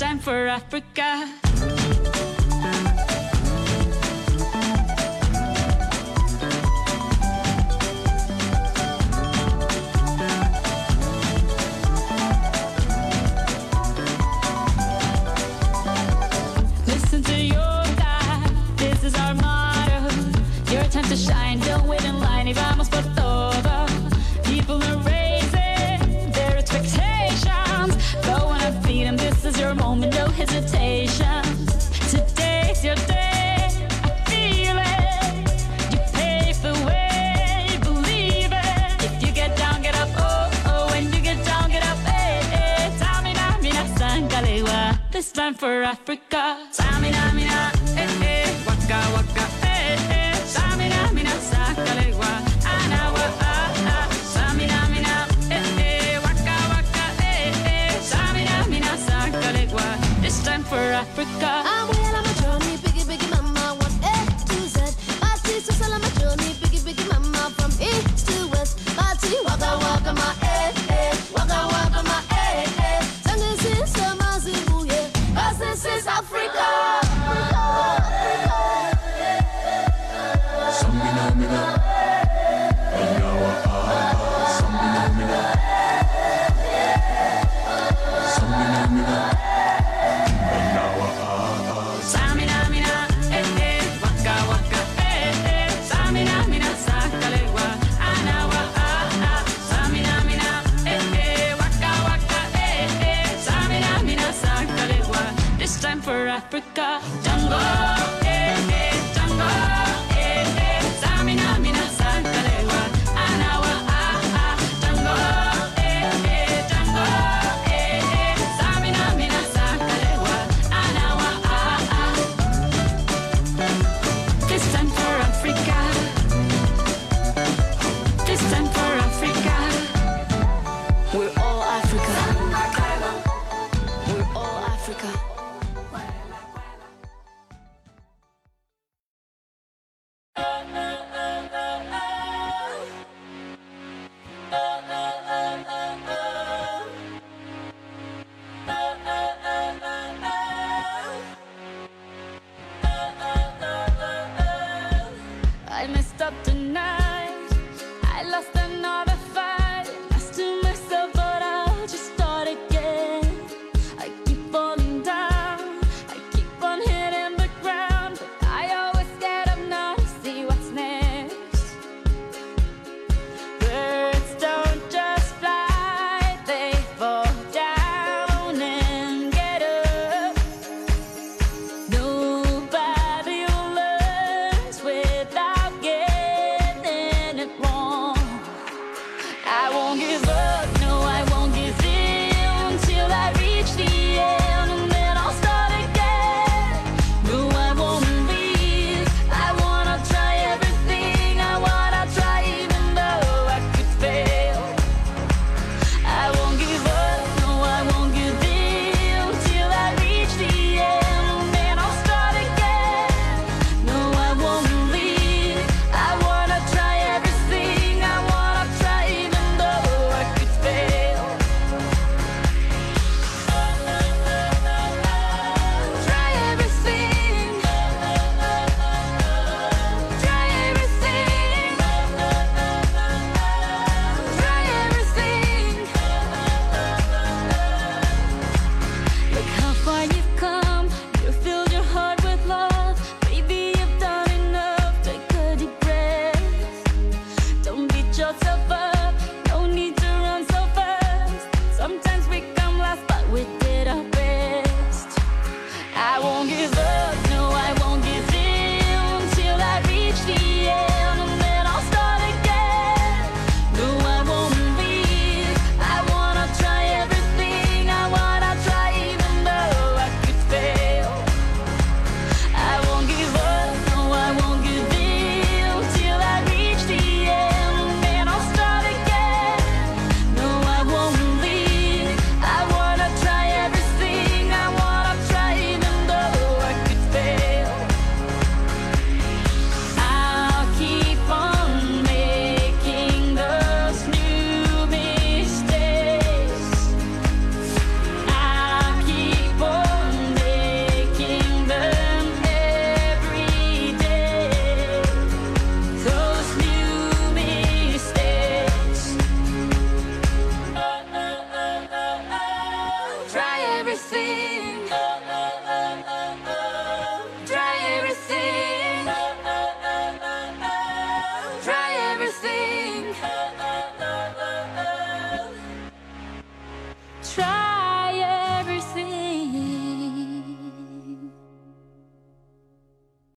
time for Africa. this land for Africa. Samina, mina, eh, eh, waka, waka, eh, eh. Samina, mina, sakalewa, anawa, ah, ah. Samina, mina, eh, eh, waka, waka, eh, eh. Samina, mina, sakalewa, this time for Africa. Africa.